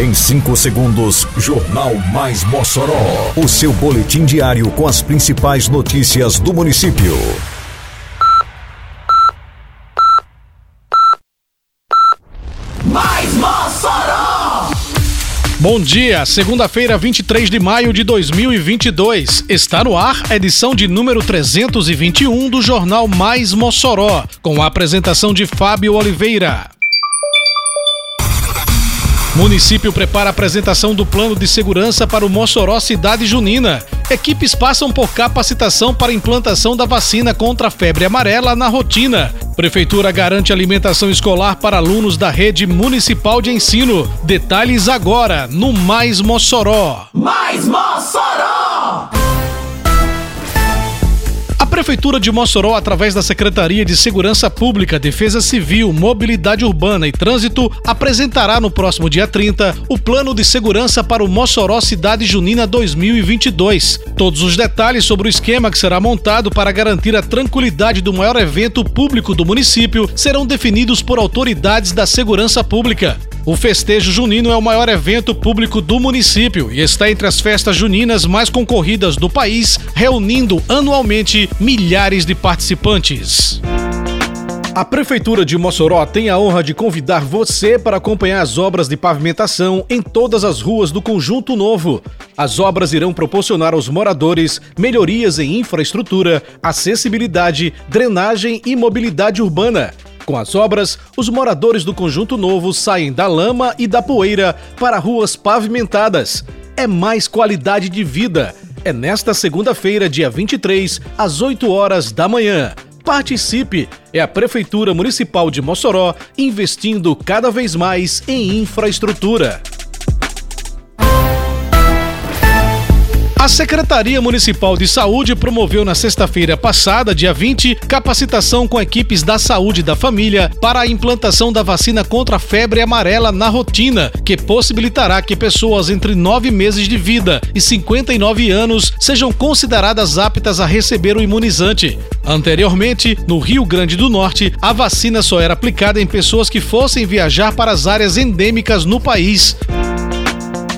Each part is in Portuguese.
Em 5 segundos, Jornal Mais Mossoró. O seu boletim diário com as principais notícias do município. Mais Mossoró! Bom dia, segunda-feira, 23 de maio de 2022. Está no ar a edição de número 321 do Jornal Mais Mossoró, com a apresentação de Fábio Oliveira. Município prepara a apresentação do plano de segurança para o Mossoró Cidade Junina. Equipes passam por capacitação para implantação da vacina contra a febre amarela na rotina. Prefeitura garante alimentação escolar para alunos da rede municipal de ensino. Detalhes agora no Mais Mossoró. Mais Mossoró! Prefeitura de Mossoró, através da Secretaria de Segurança Pública, Defesa Civil, Mobilidade Urbana e Trânsito, apresentará no próximo dia 30 o Plano de Segurança para o Mossoró Cidade Junina 2022. Todos os detalhes sobre o esquema que será montado para garantir a tranquilidade do maior evento público do município serão definidos por autoridades da segurança pública. O festejo junino é o maior evento público do município e está entre as festas juninas mais concorridas do país, reunindo anualmente milhares de participantes. A Prefeitura de Mossoró tem a honra de convidar você para acompanhar as obras de pavimentação em todas as ruas do Conjunto Novo. As obras irão proporcionar aos moradores melhorias em infraestrutura, acessibilidade, drenagem e mobilidade urbana. Com as obras, os moradores do Conjunto Novo saem da lama e da poeira para ruas pavimentadas. É mais qualidade de vida. É nesta segunda-feira, dia 23, às 8 horas da manhã. Participe! É a Prefeitura Municipal de Mossoró investindo cada vez mais em infraestrutura. Secretaria Municipal de Saúde promoveu na sexta-feira passada, dia 20, capacitação com equipes da saúde da família para a implantação da vacina contra a febre amarela na rotina, que possibilitará que pessoas entre 9 meses de vida e 59 anos sejam consideradas aptas a receber o imunizante. Anteriormente, no Rio Grande do Norte, a vacina só era aplicada em pessoas que fossem viajar para as áreas endêmicas no país.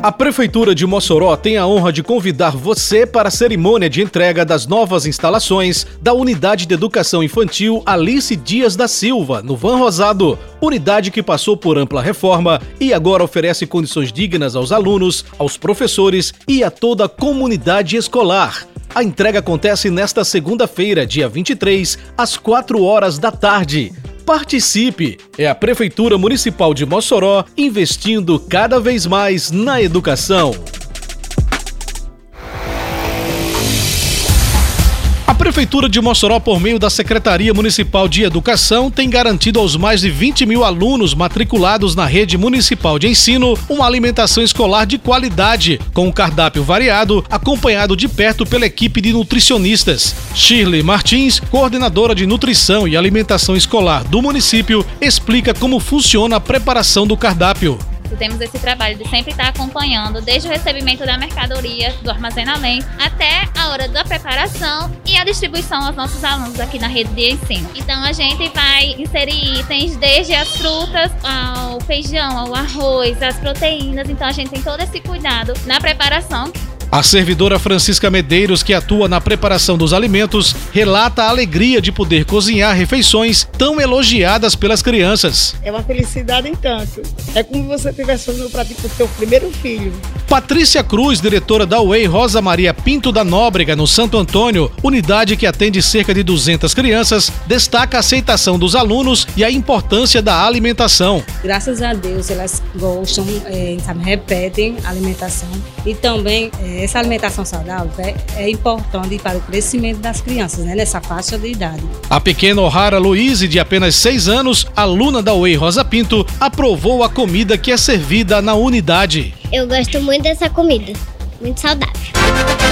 A Prefeitura de Mossoró tem a honra de convidar você para a cerimônia de entrega das novas instalações da Unidade de Educação Infantil Alice Dias da Silva, no Van Rosado. Unidade que passou por ampla reforma e agora oferece condições dignas aos alunos, aos professores e a toda a comunidade escolar. A entrega acontece nesta segunda-feira, dia 23, às 4 horas da tarde. Participe! É a Prefeitura Municipal de Mossoró investindo cada vez mais na educação. Prefeitura de Mossoró, por meio da Secretaria Municipal de Educação, tem garantido aos mais de 20 mil alunos matriculados na rede municipal de ensino uma alimentação escolar de qualidade, com um cardápio variado, acompanhado de perto pela equipe de nutricionistas. Shirley Martins, coordenadora de nutrição e alimentação escolar do município, explica como funciona a preparação do cardápio temos esse trabalho de sempre estar acompanhando desde o recebimento da mercadoria, do armazenamento, até a hora da preparação e a distribuição aos nossos alunos aqui na rede de ensino. Então a gente vai inserir itens desde as frutas ao feijão, ao arroz, as proteínas. Então a gente tem todo esse cuidado na preparação a servidora Francisca Medeiros, que atua na preparação dos alimentos, relata a alegria de poder cozinhar refeições tão elogiadas pelas crianças. É uma felicidade em tanto. É como você estivesse fazendo o prato para o seu primeiro filho. Patrícia Cruz, diretora da UEI Rosa Maria Pinto da Nóbrega, no Santo Antônio, unidade que atende cerca de 200 crianças, destaca a aceitação dos alunos e a importância da alimentação. Graças a Deus, elas gostam, é, repetem a alimentação e também é, essa alimentação saudável é, é, importante para o crescimento das crianças, né, nessa faixa de idade. A pequena O'Hara Louise, de apenas 6 anos, aluna da UEI Rosa Pinto, aprovou a comida que é servida na unidade. Eu gosto muito dessa comida, muito saudável.